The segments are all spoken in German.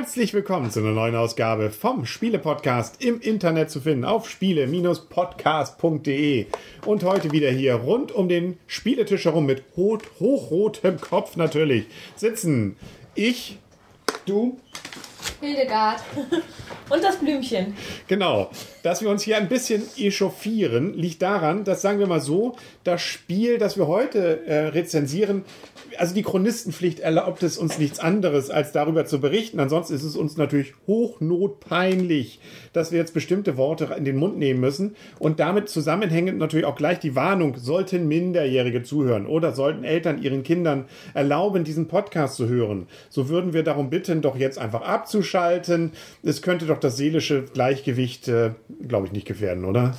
Herzlich willkommen zu einer neuen Ausgabe vom Spiele-Podcast im Internet zu finden auf spiele-podcast.de. Und heute wieder hier rund um den Spieletisch herum mit hoch, hochrotem Kopf natürlich sitzen ich, du, Hildegard und das Blümchen. Genau. Dass wir uns hier ein bisschen echauffieren, liegt daran, dass, sagen wir mal so, das Spiel, das wir heute äh, rezensieren, also die Chronistenpflicht erlaubt es uns nichts anderes, als darüber zu berichten. Ansonsten ist es uns natürlich hochnotpeinlich, dass wir jetzt bestimmte Worte in den Mund nehmen müssen. Und damit zusammenhängend natürlich auch gleich die Warnung, sollten Minderjährige zuhören oder sollten Eltern ihren Kindern erlauben, diesen Podcast zu hören, so würden wir darum bitten, doch jetzt einfach abzuschalten. Es könnte doch das seelische Gleichgewicht, äh, glaube ich, nicht gefährden, oder?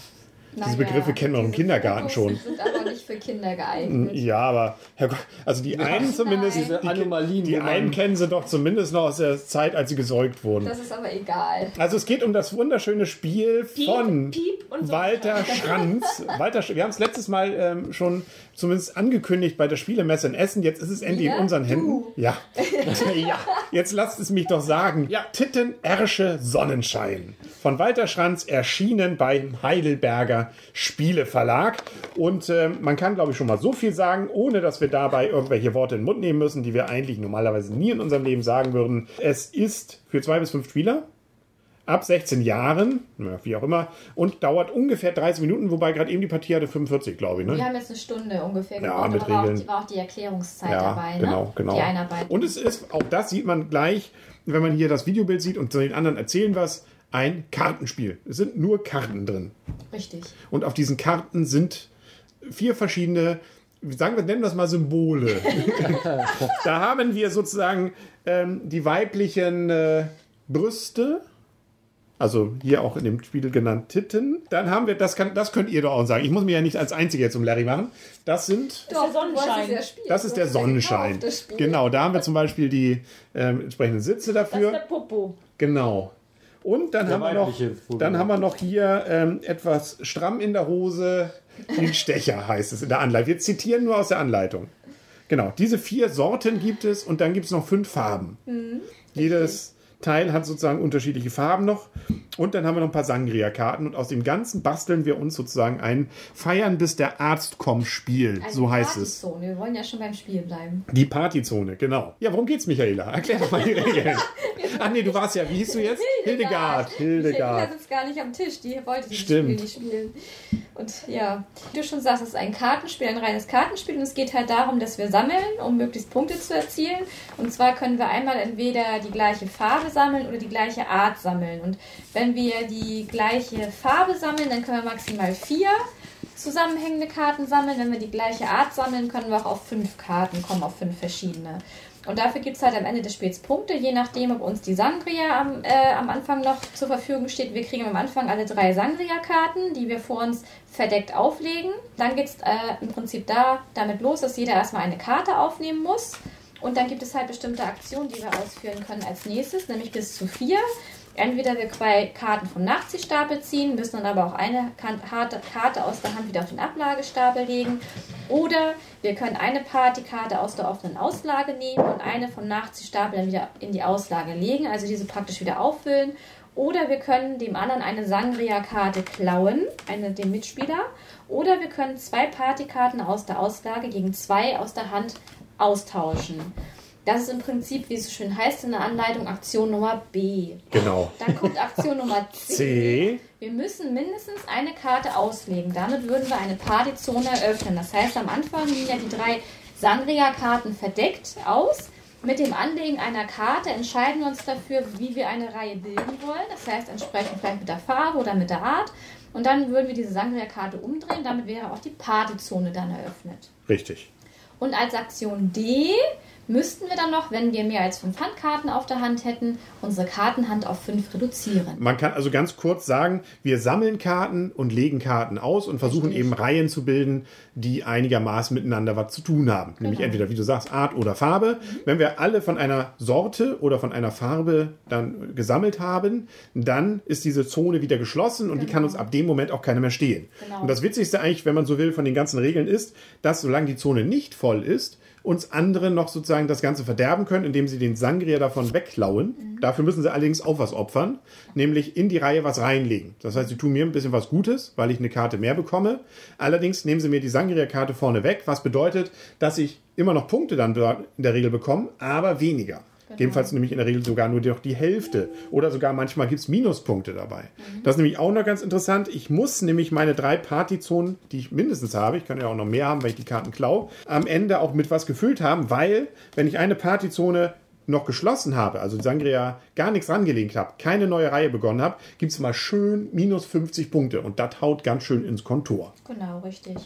Diese Naja, Begriffe kennen wir auch im diese Kindergarten schon. sind aber nicht für Kinder geeignet. Ja, aber Herr Gott, also die einen zumindest, Diese die, Anomalien, die einen kennen sie doch zumindest noch aus der Zeit, als sie gesäugt wurden. Das ist aber egal. Also es geht um das wunderschöne Spiel von Piep und so. Walter Schranz. Walter, wir haben es letztes Mal ähm, schon zumindest angekündigt bei der Spielemesse in Essen. Jetzt ist es endlich in Wir? unseren Händen. Du. Ja. ja. Jetzt lasst es mich doch sagen. Ja, Titten Ersche Sonnenschein. Von Walter Schranz erschienen beim Heidelberger Spieleverlag. Und ähm, man kann, glaube ich, schon mal so viel sagen, ohne dass wir dabei irgendwelche Worte in den Mund nehmen müssen, die wir eigentlich normalerweise nie in unserem Leben sagen würden. Es ist für zwei bis fünf Spieler ab 16 Jahren, ja, wie auch immer, und dauert ungefähr 30 Minuten, wobei gerade eben die Partie hatte 45, glaube ich. Ne? Wir haben jetzt eine Stunde ungefähr Ja, gebraucht, mit aber war auch, Regeln. die, war auch die Erklärungszeit ja, dabei, ne? genau, genau. Die Einarbeitung. Und es ist, auch das sieht man gleich, wenn man hier das Videobild sieht und den anderen erzählen was, ein Kartenspiel. Es sind nur Karten drin. Richtig. Und auf diesen Karten sind vier verschiedene, sagen wir, nennen wir das mal Symbole. da haben wir sozusagen ähm, die weiblichen äh, Brüste. Also hier auch in dem Spiel genannt Titten. Dann haben wir, das, kann, das könnt ihr doch auch sagen. Ich muss mir ja nicht als Einziger jetzt um Larry machen. Das sind Doch, der Sonnenschein. das ist der Sonnenschein. das. Genau, da haben wir zum Beispiel die ähm, entsprechenden Sitze Das ist dafür. der Popo. Genau. Und dann Der haben wir noch, dann haben wir noch hier ähm, etwas stramm in der Hose, den Stecher heißt es in der Anleitung. Wir zitieren nur aus der Anleitung. Genau, diese vier Sorten gibt es und dann gibt es noch fünf Farben. Mhm. Jedes Teil hat sozusagen unterschiedliche Farben noch. Und dann haben wir noch ein paar Sangria-Karten und aus dem Ganzen basteln wir uns sozusagen ein Feiern bis der Arzt kommt Spiel. Eine so heißt es. Partyzone. Wir wollen ja schon beim Spiel bleiben. Die Partyzone, genau. Ja, worum geht's, Michaela? Erklär doch mal die Regeln. Ach nee, du warst ja, wie hieß du jetzt? Hildegard. Hildegard. sitzt gar nicht am Tisch. Die wollte dieses Stimmt. Spiel nicht spielen. Und ja, wie du schon sagst, es ist ein Kartenspiel, ein reines Kartenspiel. Und es geht halt darum, dass wir sammeln, um möglichst Punkte zu erzielen. Und zwar können wir einmal entweder die gleiche Farbe sammeln oder die gleiche Art sammeln. Und wenn wir die gleiche Farbe sammeln, dann können wir maximal vier zusammenhängende Karten sammeln. Wenn wir die gleiche Art sammeln, können wir auch auf fünf Karten kommen, auf fünf verschiedene. Und dafür gibt es halt am Ende des Spiels Punkte, je nachdem, ob uns die Sangria am, äh, am Anfang noch zur Verfügung steht. Wir kriegen am Anfang alle drei Sangria-Karten, die wir vor uns verdeckt auflegen. Dann geht es äh, im Prinzip da damit los, dass jeder erstmal eine Karte aufnehmen muss. Und dann gibt es halt bestimmte Aktionen, die wir ausführen können als nächstes, nämlich bis zu vier. Entweder wir zwei Karten vom Nachziehstapel ziehen, müssen dann aber auch eine Karte aus der Hand wieder auf den Ablagestapel legen. Oder wir können eine Partykarte aus der offenen Auslage nehmen und eine vom Nachziehstapel dann wieder in die Auslage legen, also diese praktisch wieder auffüllen. Oder wir können dem anderen eine Sangria-Karte klauen, eine dem Mitspieler. Oder wir können zwei Partykarten aus der Auslage gegen zwei aus der Hand austauschen. Das ist im Prinzip, wie es so schön heißt in der Anleitung, Aktion Nummer B. Genau. Dann kommt Aktion Nummer C. C. Wir müssen mindestens eine Karte auslegen. Damit würden wir eine Partyzone eröffnen. Das heißt, am Anfang liegen ja die drei Sangria-Karten verdeckt aus. Mit dem Anlegen einer Karte entscheiden wir uns dafür, wie wir eine Reihe bilden wollen. Das heißt, entsprechend vielleicht mit der Farbe oder mit der Art. Und dann würden wir diese Sangria-Karte umdrehen. Damit wäre auch die Partyzone dann eröffnet. Richtig. Und als Aktion D müssten wir dann noch, wenn wir mehr als fünf Handkarten auf der Hand hätten, unsere Kartenhand auf fünf reduzieren. Man kann also ganz kurz sagen, wir sammeln Karten und legen Karten aus und versuchen Richtig. eben Reihen zu bilden, die einigermaßen miteinander was zu tun haben. Nämlich Genau. entweder, wie du sagst, Art oder Farbe. Wenn wir alle von einer Sorte oder von einer Farbe dann gesammelt haben, dann ist diese Zone wieder geschlossen und die kann uns ab dem Moment auch keiner mehr stehlen. Genau. Und das Witzigste eigentlich, wenn man so will, von den ganzen Regeln ist, dass solange die Zone nicht voll ist, uns andere noch sozusagen das Ganze verderben können, indem sie den Sangria davon wegklauen. Dafür müssen sie allerdings auch was opfern, nämlich in die Reihe was reinlegen. Das heißt, sie tun mir ein bisschen was Gutes, weil ich eine Karte mehr bekomme. Allerdings nehmen sie mir die Sangria-Karte vorne weg, was bedeutet, dass ich immer noch Punkte dann in der Regel bekomme, aber weniger. Jedenfalls nämlich in der Regel sogar nur noch die Hälfte. Oder sogar manchmal gibt es Minuspunkte dabei. Das ist nämlich auch noch ganz interessant. Ich muss nämlich meine drei Partyzonen, die ich mindestens habe, ich kann ja auch noch mehr haben, weil ich die Karten klau, am Ende auch mit was gefüllt haben, weil wenn ich eine Partyzone noch geschlossen habe, also Sangria gar nichts rangelegt habe, keine neue Reihe begonnen habe, gibt es mal schön minus 50 Punkte und das haut ganz schön ins Kontor. Genau, richtig.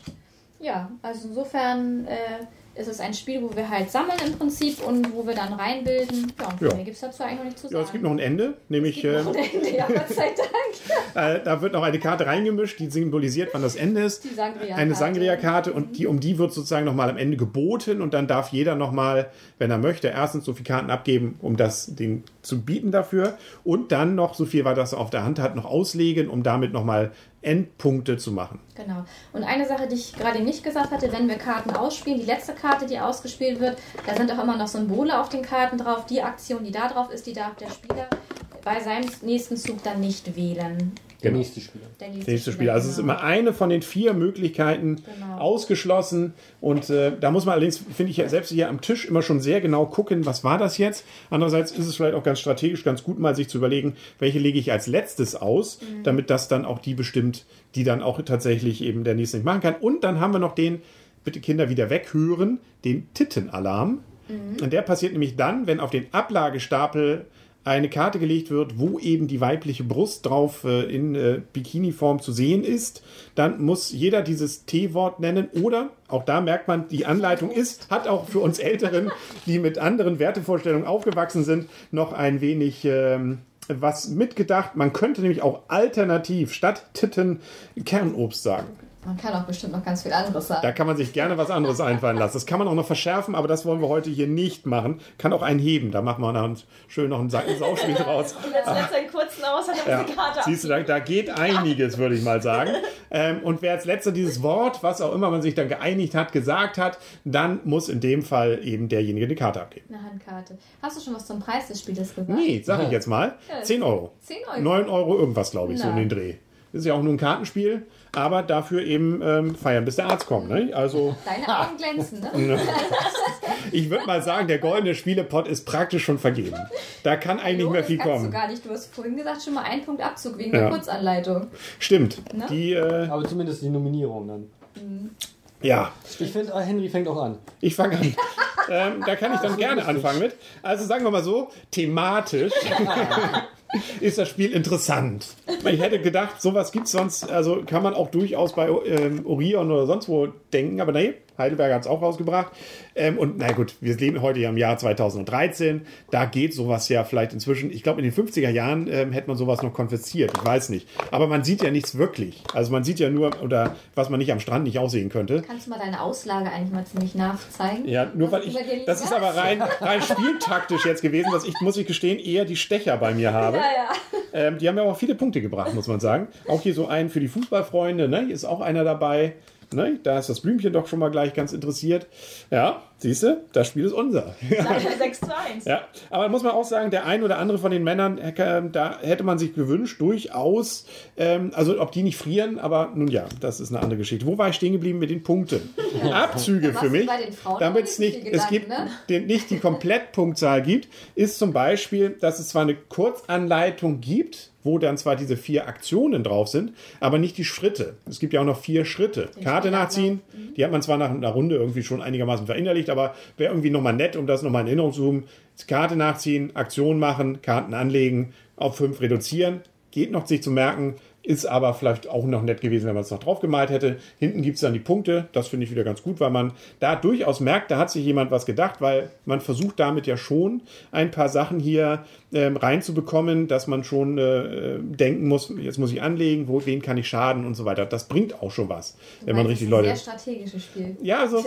Ja, also insofern äh, ist es ein Spiel, wo wir halt sammeln im Prinzip und wo wir dann reinbilden. Ja, und Ja. mehr gibt es dazu eigentlich noch nicht zu sagen. Ja, es gibt noch ein Ende, nämlich äh, Noch ein Ende, ja, Gott sei Dank. äh, da wird noch eine Karte reingemischt, die symbolisiert, wann das Ende ist. Die Sangria-Karte. Eine Sangria-Karte und die, um die wird sozusagen nochmal am Ende geboten und dann darf jeder nochmal, wenn er möchte, erstens so viele Karten abgeben, um das den zu bieten dafür und dann noch so viel, weil das er auf der Hand hat, noch auslegen, um damit nochmal Endpunkte zu machen. Genau. Und eine Sache, die ich gerade nicht gesagt hatte, wenn wir Karten ausspielen, die letzte Karte, die ausgespielt wird, da sind auch immer noch Symbole auf den Karten drauf. Die Aktion, die da drauf ist, die darf der Spieler bei seinem nächsten Zug dann nicht wählen. Der Genau. nächste Spieler. Der nächste Spiel. Also es ist genau. immer eine von den vier Möglichkeiten Genau. ausgeschlossen. Und äh, da muss man allerdings, finde ich, ja selbst hier am Tisch immer schon sehr genau gucken, was war das jetzt. Andererseits ist es vielleicht auch ganz strategisch ganz gut, mal sich zu überlegen, welche lege ich als letztes aus, Mhm. damit das dann auch die bestimmt, die dann auch tatsächlich eben der nächste nicht machen kann. Und dann haben wir noch den, bitte Kinder wieder weghören, den Tittenalarm. Mhm. Und der passiert nämlich dann, wenn auf den Ablagestapel eine Karte gelegt wird, wo eben die weibliche Brust drauf äh, in äh, Bikini-Form zu sehen ist, dann muss jeder dieses T-Wort nennen oder, auch da merkt man, die Anleitung ist, hat auch für uns Älteren, die mit anderen Wertevorstellungen aufgewachsen sind, noch ein wenig ähm, was mitgedacht. Man könnte nämlich auch alternativ statt Titten Kernobst sagen. Man kann auch bestimmt noch ganz viel anderes sagen. Da kann man sich gerne was anderes einfallen lassen. Das kann man auch noch verschärfen, aber das wollen wir heute hier nicht machen. Kann auch einen heben. Da machen wir dann schön noch ein Sa- ein Sauspiel draus. Und jetzt lässt einen kurzen aus, hat Ja. Karte Siehst du, da, da geht einiges, würde ich mal sagen. Ähm, und wer als letzter dieses Wort, was auch immer man sich dann geeinigt hat, gesagt hat, dann muss in dem Fall eben derjenige die Karte abgeben. Eine Handkarte. Hast du schon was zum Preis des Spieles gesagt? Nee, sag ich jetzt mal. 10 Euro. 10 Euro. 9 Euro irgendwas, glaube ich, so in Na. den Dreh. Das ist ja auch nur ein Kartenspiel, aber dafür eben ähm, feiern, bis der Arzt kommt. Ne? Also Deine Augen glänzen, ne? ich würde mal sagen, der goldene Spielepot ist praktisch schon vergeben. Da kann eigentlich nicht mehr viel kommen. du gar nicht. Du hast vorhin gesagt, schon mal einen Punkt Abzug wegen Ja. der Kurzanleitung. Stimmt. Ne? Die, äh, Aber zumindest die Nominierung dann. ja, Ich finde, äh, Henry fängt auch an. ich fange an. ähm, da kann ich dann gerne anfangen mit. Also sagen wir mal so, thematisch ist das Spiel interessant. Ich hätte gedacht, sowas gibt es sonst, also kann man auch durchaus bei ähm, Orion oder sonst wo denken, aber nee, Heidelberger hat es auch rausgebracht. Ähm, und na gut, wir leben heute ja im Jahr 2013, da geht sowas ja vielleicht inzwischen, ich glaube in den 50er Jahren ähm, hätte man sowas noch konfisziert, ich weiß nicht. Aber man sieht ja nichts wirklich. Also man sieht ja nur, oder was man nicht am Strand nicht aussehen könnte. Kannst du mal deine Auslage eigentlich mal ziemlich nachzeigen? Ja, nur weil ich, das ist aber rein, rein spieltaktisch jetzt gewesen, dass ich, muss ich gestehen, eher die Stecher bei mir habe. Ja, ja. Ähm, die haben ja auch viele Punkte gebracht, muss man sagen. Auch hier so einen für die Fußballfreunde, ne? Hier ist auch einer dabei. Ne? Da ist das Blümchen doch schon mal gleich ganz interessiert. Ja, siehst du, das Spiel ist unser. 6 zu 1. Ja, aber muss man auch sagen, der ein oder andere von den Männern, äh, da hätte man sich gewünscht, durchaus, ähm, also ob die nicht frieren, aber nun ja, das ist eine andere Geschichte. Wo war ich stehen geblieben mit den Punkten? Abzüge für mich, damit es nicht es gibt Gedanken, den, nicht die Komplettpunktzahl gibt, ist zum Beispiel, dass es zwar eine Kurzanleitung gibt, wo dann zwar diese vier Aktionen drauf sind, aber nicht die Schritte. Es gibt ja auch noch vier Schritte. Karte Spielablauf. nachziehen, die hat man zwar nach einer Runde irgendwie schon einigermaßen verinnerlicht, aber wäre irgendwie nochmal nett, um das nochmal in Erinnerung zu haben. Karte nachziehen, Aktion machen, Karten anlegen, auf fünf reduzieren. Geht noch sich zu merken, Ist aber vielleicht auch noch nett gewesen, wenn man es noch drauf gemalt hätte. Hinten gibt es dann die Punkte. Das finde ich wieder ganz gut, weil man da durchaus merkt, da hat sich jemand was gedacht, weil man versucht damit ja schon ein paar Sachen hier ähm, reinzubekommen, dass man schon äh, denken muss, jetzt muss ich anlegen, wo, wen kann ich schaden und so weiter. Das bringt auch schon was, wenn man Weil richtig es ist Leute. ein sehr strategisches Spiel. Ja, also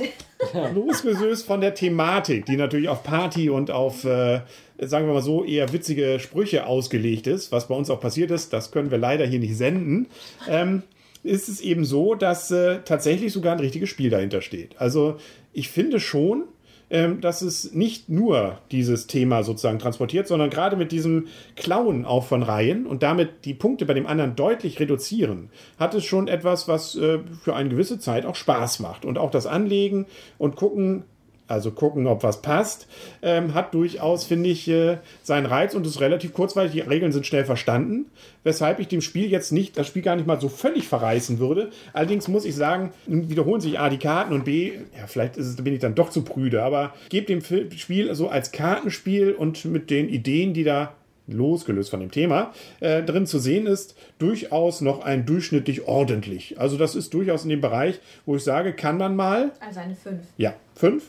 losgelöst von der Thematik, die natürlich auf Party und auf, äh, sagen wir mal so, eher witzige Sprüche ausgelegt ist, was bei uns auch passiert ist, das können wir leider hier nicht senden, ähm, ist es eben so, dass äh, tatsächlich sogar ein richtiges Spiel dahinter steht. Also ich finde schon, ähm, dass es nicht nur dieses Thema sozusagen transportiert, sondern gerade mit diesem Klauen auch von Reihen und damit die Punkte bei dem anderen deutlich reduzieren, hat es schon etwas, was äh, für eine gewisse Zeit auch Spaß macht. Und auch das Anlegen und gucken, also gucken, ob was passt, ähm, hat durchaus, finde ich, äh, seinen Reiz und ist relativ kurzweilig. Die Regeln sind schnell verstanden, weshalb ich dem Spiel jetzt nicht, das Spiel gar nicht mal so völlig verreißen würde. Allerdings muss ich sagen, wiederholen sich A die Karten und B, ja, vielleicht es, bin ich dann doch zu prüde, aber gebe dem Spiel so als Kartenspiel und mit den Ideen, die da losgelöst von dem Thema, äh, drin zu sehen ist, durchaus noch ein durchschnittlich ordentlich. Also das ist durchaus in dem Bereich, wo ich sage, kann man mal. Also eine 5. Ja, 5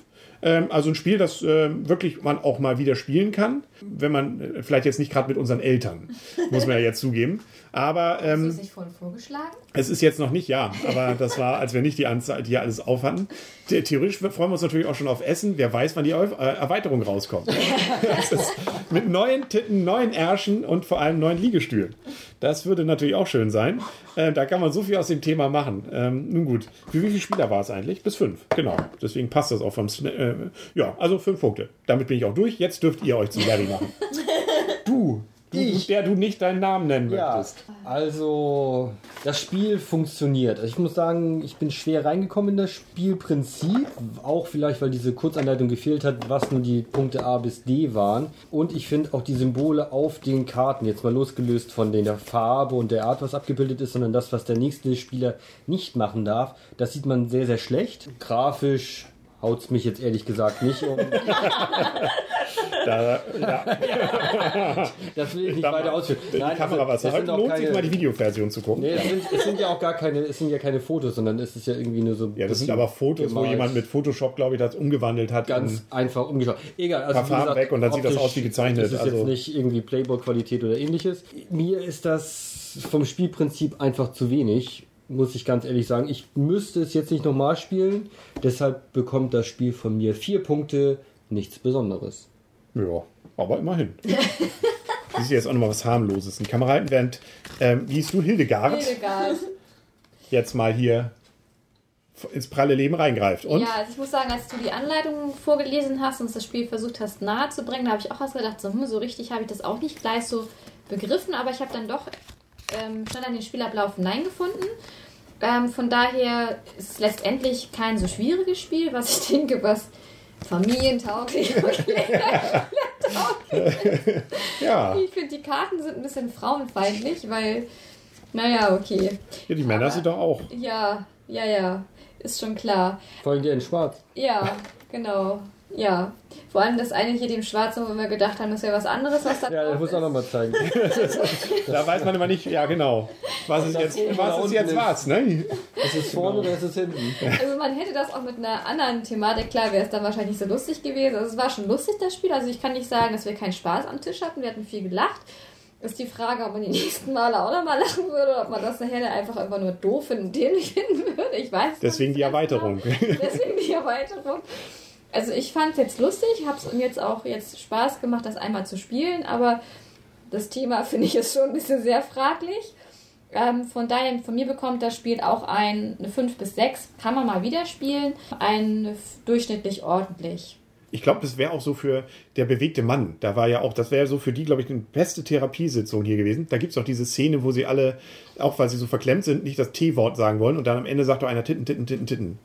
also ein Spiel, das äh, wirklich man auch mal wieder spielen kann, wenn man äh, vielleicht jetzt nicht gerade mit unseren Eltern, muss man ja jetzt zugeben. Aber Hast du ähm, es nicht vorhin vorgeschlagen? es ist jetzt noch nicht, ja, aber das war, als wir nicht die Anzahl, die hier alles auf hatten. The- Theoretisch freuen wir uns natürlich auch schon auf Essen. Wer weiß, wann die äh, Erweiterung rauskommt. Mit neuen Titten, neuen Ärschen und vor allem neuen Liegestühlen. Das würde natürlich auch schön sein. Äh, da kann man so viel aus dem Thema machen. Ähm, nun gut, für wie viele Spieler war es eigentlich? Bis fünf, genau. Deswegen passt das auch vom. Sn- Äh, ja, also fünf Punkte. Damit bin ich auch durch. Jetzt dürft ihr euch zum Larry machen. Du, du, Ich. der du nicht deinen Namen nennen Ja, möchtest. also das Spiel funktioniert. Also ich muss sagen, ich bin schwer reingekommen in das Spielprinzip. Auch vielleicht, weil diese Kurzanleitung gefehlt hat, was nur die Punkte A bis D waren. Und ich finde auch die Symbole auf den Karten, jetzt mal losgelöst von der Farbe und der Art, was abgebildet ist, sondern das, was der nächste Spieler nicht machen darf, das sieht man sehr, sehr schlecht. Grafisch haut's mich jetzt ehrlich gesagt nicht um. Da, ja, Das will ich nicht Da weiter ausführen. die Nein, Kamera also, was auch lohnt sich keine- mal die Videoversion zu gucken. Nee, es sind, es sind ja auch gar keine, es sind ja keine Fotos, sondern es ist ja irgendwie nur so. Ja, das sind aber Fotos, wo gemalt. jemand mit Photoshop, glaube ich, das umgewandelt hat. ganz in- einfach umgeschaut. Egal, also Farben weg und dann sieht das aus wie gezeichnet, Das ist also- jetzt nicht irgendwie Playboy-Qualität oder ähnliches. Mir ist das vom Spielprinzip einfach zu wenig, muss ich ganz ehrlich sagen. Ich müsste es jetzt nicht nochmal spielen, deshalb bekommt das Spiel von mir vier Punkte, nichts Besonderes. Ja, aber immerhin. Das ist jetzt auch nochmal was harmloses. Ein Kamera halten, während, ähm, wie hieß du, Hildegard, Egal. jetzt mal hier ins pralle Leben reingreift. Und? Ja, also ich muss sagen, als du die Anleitung vorgelesen hast und uns das Spiel versucht hast nahe zu bringen, da habe ich auch erst gedacht, so, hm, so richtig habe ich das auch nicht gleich so begriffen, aber ich habe dann doch ähm, schnell an den Spielablauf hineingefunden. Ähm, von daher ist es letztendlich kein so schwieriges Spiel, was ich denke, was familientauglich und Ja, Ich finde, die Karten sind ein bisschen frauenfeindlich, weil, naja, okay. ja, die Männer Aber- sind doch auch. Ja, ja, ja, ist schon klar. Vor allem der in Schwarz. Ja, genau. Ja. Vor allem das eine hier dem Schwarzen, wo wir gedacht haben, das wäre was anderes, was da Ja, drauf das muss ist. auch nochmal zeigen. Da weiß man immer nicht, ja genau. Was ist Das jetzt, was ist jetzt ist. was, ne? Ist es vorne oder ist es hinten? Also man hätte das auch mit einer anderen Thematik, klar wäre es dann wahrscheinlich nicht so lustig gewesen. Also es war schon lustig, das Spiel. Also ich kann nicht sagen, dass wir keinen Spaß am Tisch hatten. Wir hatten viel gelacht. Ist die Frage, ob man die nächsten Male auch nochmal lachen würde oder ob man das nachher einfach einfach nur doof finden und dämlich finden würde. Ich weiß es Deswegen nicht die Erweiterung. Genau. Deswegen die Erweiterung. Also ich fand es jetzt lustig, habe es mir jetzt auch jetzt Spaß gemacht, das einmal zu spielen, aber das Thema finde ich ist schon ein bisschen sehr fraglich. Ähm, von daher, von mir bekommt das Spiel auch ein, eine 5 bis 6. Kann man mal wieder spielen. Ein durchschnittlich ordentlich. Ich glaube, das wäre auch so für der bewegte Mann. Da war ja auch, das wäre so für die, glaube ich, die beste Therapiesitzung hier gewesen. Da gibt es auch diese Szene, wo sie alle, auch weil sie so verklemmt sind, nicht das T-Wort sagen wollen und dann am Ende sagt doch einer Titten, Titten, Titten, Titten.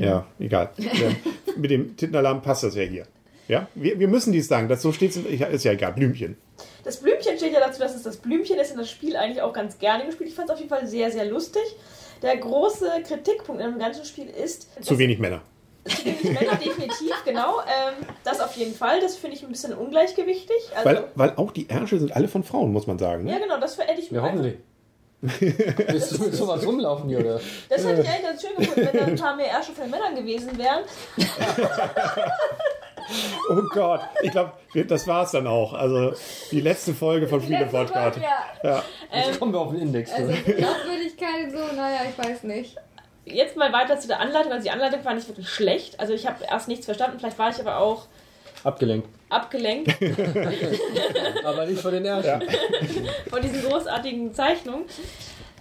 Ja, egal. Ja, mit dem Tittenalarm passt das ja hier. Ja, wir, wir müssen dies sagen. Das so steht ist ja egal. Blümchen. Das Blümchen steht ja dazu, dass es das Blümchen ist und das Spiel eigentlich auch ganz gerne gespielt. Ich fand es auf jeden Fall sehr, sehr lustig. Der große Kritikpunkt in dem ganzen Spiel ist, Zu wenig Männer. Zu wenig Männer, definitiv, genau. Ähm, das auf jeden Fall. Das finde ich ein bisschen ungleichgewichtig. Also, Weil, weil auch die Ärsche sind alle von Frauen, muss man sagen. ja, Ne? genau, das hätte ich mir Ja, hoffentlich. Willst du mit sowas rumlaufen hier, oder? Das hätte ich eigentlich ganz schön gefunden, wenn da ein paar mehr Ärsche von Männern gewesen wären. Oh Gott, ich glaube, das war's dann auch. Also die letzte Folge von Spiele Letzte Podcast. Folge, Ja. Jetzt kommen wir auf den Index. Also. Glaubwürdigkeit so, naja, ich weiß nicht. Jetzt mal weiter zu der Anleitung. Also die Anleitung war nicht wirklich schlecht. Also ich habe erst nichts verstanden. Vielleicht war ich aber auch Abgelenkt. abgelenkt Aber nicht von den Ärschen. von diesen großartigen Zeichnungen.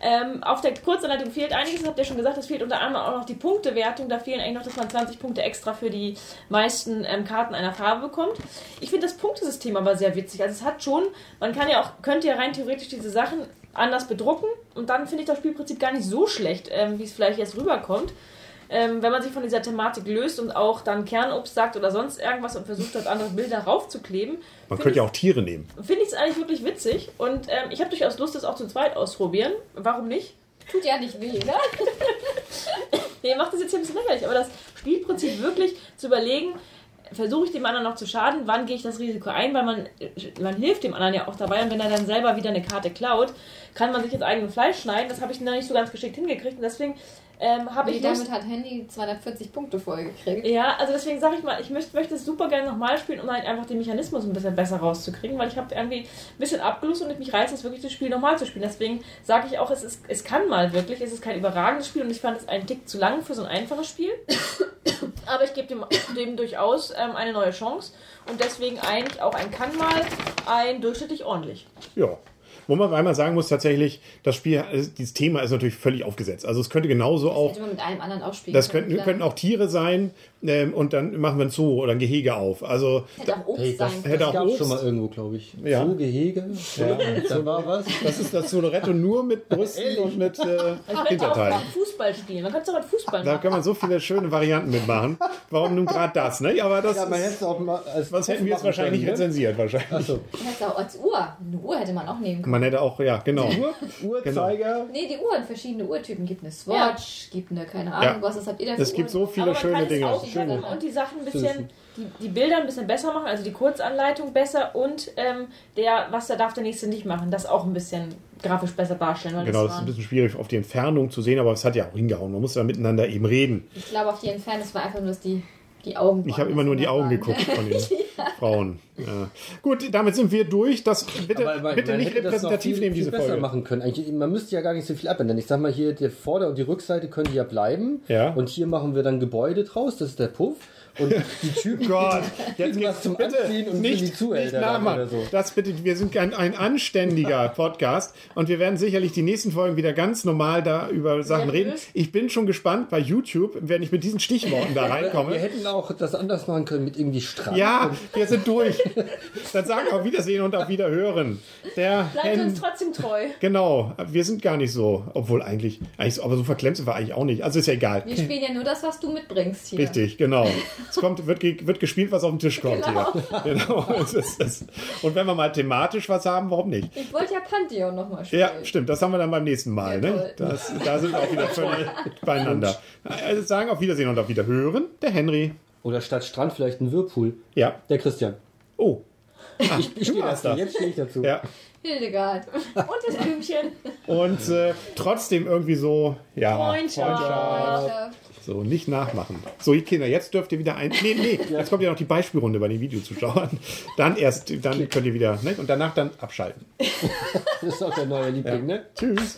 Ähm, auf der Kurzanleitung fehlt einiges, habt ihr schon gesagt, es fehlt unter anderem auch noch die Punktewertung. Da fehlen eigentlich noch, dass man 20 Punkte extra für die meisten ähm, Karten einer Farbe bekommt. Ich finde das Punktesystem aber sehr witzig. Also es hat schon, man kann ja auch, könnte ja rein theoretisch diese Sachen anders bedrucken und dann finde ich das Spielprinzip gar nicht so schlecht, ähm, wie es vielleicht jetzt rüberkommt. Ähm, wenn man sich von dieser Thematik löst und auch dann Kernobst sagt oder sonst irgendwas und versucht, dort andere Bilder raufzukleben, Man könnte ja auch Tiere nehmen. finde ich es eigentlich wirklich witzig und ähm, ich habe durchaus Lust, das auch zu zweit ausprobieren. Warum nicht? Tut ja nicht weh, ne? Nee, macht das jetzt hier ein bisschen lächerlich, aber das Spielprinzip wirklich zu überlegen, versuche ich dem anderen noch zu schaden, wann gehe ich das Risiko ein, weil man, man hilft dem anderen ja auch dabei und wenn er dann selber wieder eine Karte klaut, kann man sich ins eigene Fleisch schneiden. Das habe ich noch nicht so ganz geschickt hingekriegt und deswegen ähm, habe Nee, ich Lust, damit hat Handy 240 Punkte voll gekriegt. ja, also deswegen sage ich mal, ich möchte, möchte es super gerne nochmal spielen, um halt einfach den Mechanismus ein bisschen besser rauszukriegen, weil ich habe irgendwie ein bisschen abgelust und mich reißt es wirklich, das Spiel nochmal zu spielen. Deswegen sage ich auch, es, ist, es kann mal wirklich, es ist kein überragendes Spiel und ich fand es einen Tick zu lang für so ein einfaches Spiel. Aber ich gebe dem, dem durchaus ähm, eine neue Chance und deswegen eigentlich auch ein kann mal, ein durchschnittlich ordentlich. Ja. Wo man einmal sagen muss, tatsächlich, das Spiel, also dieses Thema ist natürlich völlig aufgesetzt. Also es könnte genauso auch, Hätte man mit einem anderen auch spielen das können. könnten auch Tiere sein ähm, und dann machen wir ein Zoo oder ein Gehege auf. Also Hätte auch Obst Hey, das, sein hätte das auch Obst. schon mal irgendwo, glaube ich. Ja. So Gehege. Ja. Da war was. das ist das Soloretto nur mit Brüsten und mit äh, Man könnte auch Fußball spielen, man könnte auch mit Fußball Da machen. kann man so viele schöne Varianten mitmachen. Warum nun gerade das, ne? Aber das Ja, man ist, hätte es auch mal als was hätten wir jetzt wahrscheinlich können, ne? rezensiert, wahrscheinlich. Man hätte auch als Uhr. Eine Uhr hätte man auch nehmen können. Man hätte auch, ja, genau. Uhrzeiger. Nee, die Uhren, verschiedene Uhrtypen. Gibt eine Swatch, gibt eine, keine Ahnung, Ja. was, was habt ihr da für Es gibt so Uhren? viele Aber man schöne kann Dinge. Machen und die Sachen ein bisschen, die, die Bilder ein bisschen besser machen, also die Kurzanleitung besser und ähm, der, was da darf der nächste nicht machen, das auch ein bisschen grafisch besser darstellen. Weil Genau, das ist ein bisschen schwierig auf die Entfernung zu sehen, aber es hat ja auch hingehauen. Man muss da miteinander eben reden. Ich glaube, auf die Entfernung, es war einfach nur, dass die, die Augen Ich habe immer nur in die Augen waren. geguckt von den Frauen. Ja. Gut, damit sind wir durch. Das bitte, Aber man- bitte nicht repräsentativ viel, nehmen, viel diese besser Folge. machen können. Eigentlich, man müsste ja gar nicht so viel abändern. Ich sag mal hier, die Vorder- und die Rückseite können ja bleiben. Ja. Und hier machen wir dann Gebäude draus, das ist der Puff. Und die Typen Gott, jetzt was zum bitte Anziehen und nicht, sind die nicht Zuhälter nachmachen. oder so. Das bitte, wir sind ein, ein anständiger Podcast und wir werden sicherlich die nächsten Folgen wieder ganz normal da über Sachen Seriös? reden. Ich bin schon gespannt bei YouTube, wenn ich mit diesen Stichworten da Wir reinkomme. hätten auch das anders machen können mit irgendwie Strand. Ja, wir sind durch. Dann sagen auf Wiedersehen und auf Wiederhören. Der Bleibt Hen- uns trotzdem treu. Genau, wir sind gar nicht so, obwohl eigentlich, aber so verklemmt sind wir eigentlich auch nicht. Also ist ja egal. Wir spielen ja nur das, was du mitbringst hier. Richtig, genau. Es kommt, wird, wird gespielt, was auf den Tisch kommt Genau. hier. Genau. Und wenn wir mal thematisch was haben, warum nicht? Ich wollte ja Pantheon nochmal spielen. Ja, stimmt, das haben wir dann beim nächsten Mal. Ne? Das, da sind wir auch wieder völlig beieinander. Also sagen auf Wiedersehen und auf Wiederhören, der Henry. Oder statt Strand vielleicht ein Whirlpool. Ja. Der Christian. Oh. Ich stehe hast dazu. das. Jetzt stehe ich dazu. Ja. Hildegard. Und das Blümchen. Und äh, trotzdem irgendwie so, ja, Freundschaft. Freundschaft. So, nicht nachmachen. So, ihr Kinder, jetzt dürft ihr wieder ein. Nee, nee, jetzt kommt ja noch die Beispielrunde bei den Videozuschauern. Dann erst, dann könnt ihr wieder, ne? Und danach dann abschalten. Das ist auch der neue Liebling, ne? Tschüss. Tschüss.